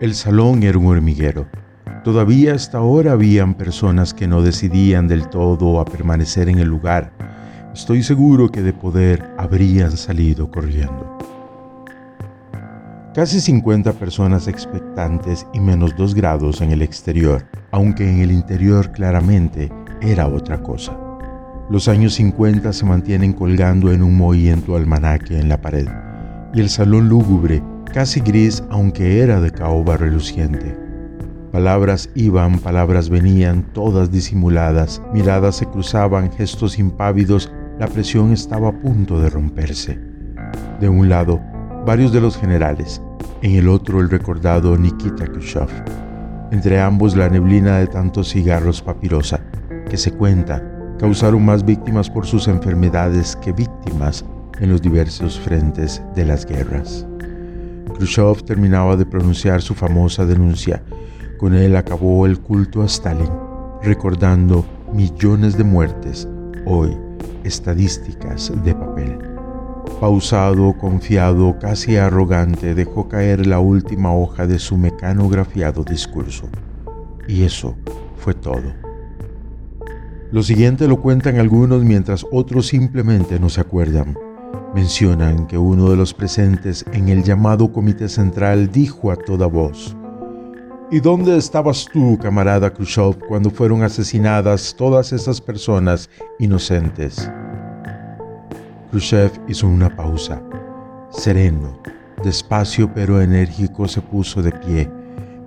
El salón era un hormiguero. Todavía hasta ahora habían personas que no decidían del todo a permanecer en el lugar. Estoy seguro que de poder habrían salido corriendo. Casi 50 personas expectantes y menos 2 grados en el exterior, aunque en el interior claramente era otra cosa. Los años 50 se mantienen colgando en un movimiento almanaque en la pared, y el salón lúgubre, casi gris aunque era de caoba reluciente. Palabras iban, palabras venían, todas disimuladas, miradas se cruzaban, gestos impávidos, la presión estaba a punto de romperse. De un lado, varios de los generales, en el otro el recordado Nikita Khrushchev. Entre ambos la neblina de tantos cigarros papirosa, que se cuenta causaron más víctimas por sus enfermedades que víctimas en los diversos frentes de las guerras. Khrushchev terminaba de pronunciar su famosa denuncia con él acabó el culto a Stalin, recordando millones de muertes, hoy estadísticas de papel. Pausado, confiado, casi arrogante, dejó caer la última hoja de su mecanografiado discurso. Y eso fue todo. Lo siguiente lo cuentan algunos mientras otros simplemente no se acuerdan. Mencionan que uno de los presentes en el llamado Comité Central dijo a toda voz, ¿Y dónde estabas tú, camarada Khrushchev, cuando fueron asesinadas todas esas personas inocentes? Khrushchev hizo una pausa. Sereno, despacio pero enérgico se puso de pie.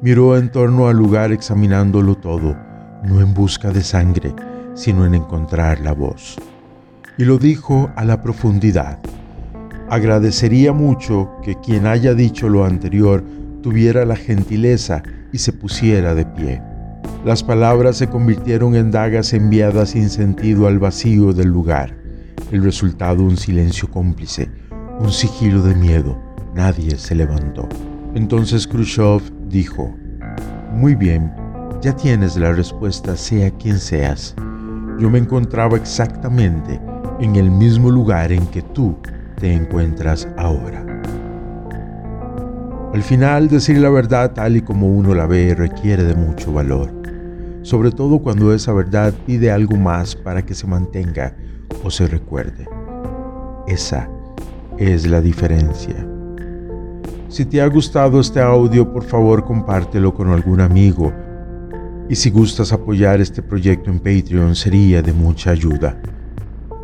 Miró en torno al lugar examinándolo todo, no en busca de sangre, sino en encontrar la voz. Y lo dijo a la profundidad. Agradecería mucho que quien haya dicho lo anterior tuviera la gentileza y se pusiera de pie. Las palabras se convirtieron en dagas enviadas sin sentido al vacío del lugar. El resultado un silencio cómplice, un sigilo de miedo. Nadie se levantó. Entonces Khrushchev dijo, Muy bien, ya tienes la respuesta sea quien seas. Yo me encontraba exactamente en el mismo lugar en que tú te encuentras ahora. Al final, decir la verdad tal y como uno la ve requiere de mucho valor, sobre todo cuando esa verdad pide algo más para que se mantenga o se recuerde. Esa es la diferencia. Si te ha gustado este audio, por favor compártelo con algún amigo. Y si gustas apoyar este proyecto en Patreon, sería de mucha ayuda.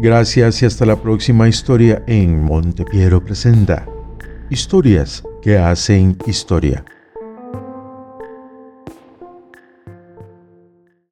Gracias y hasta la próxima historia en Montepiero Presenta. Historias que hacen historia.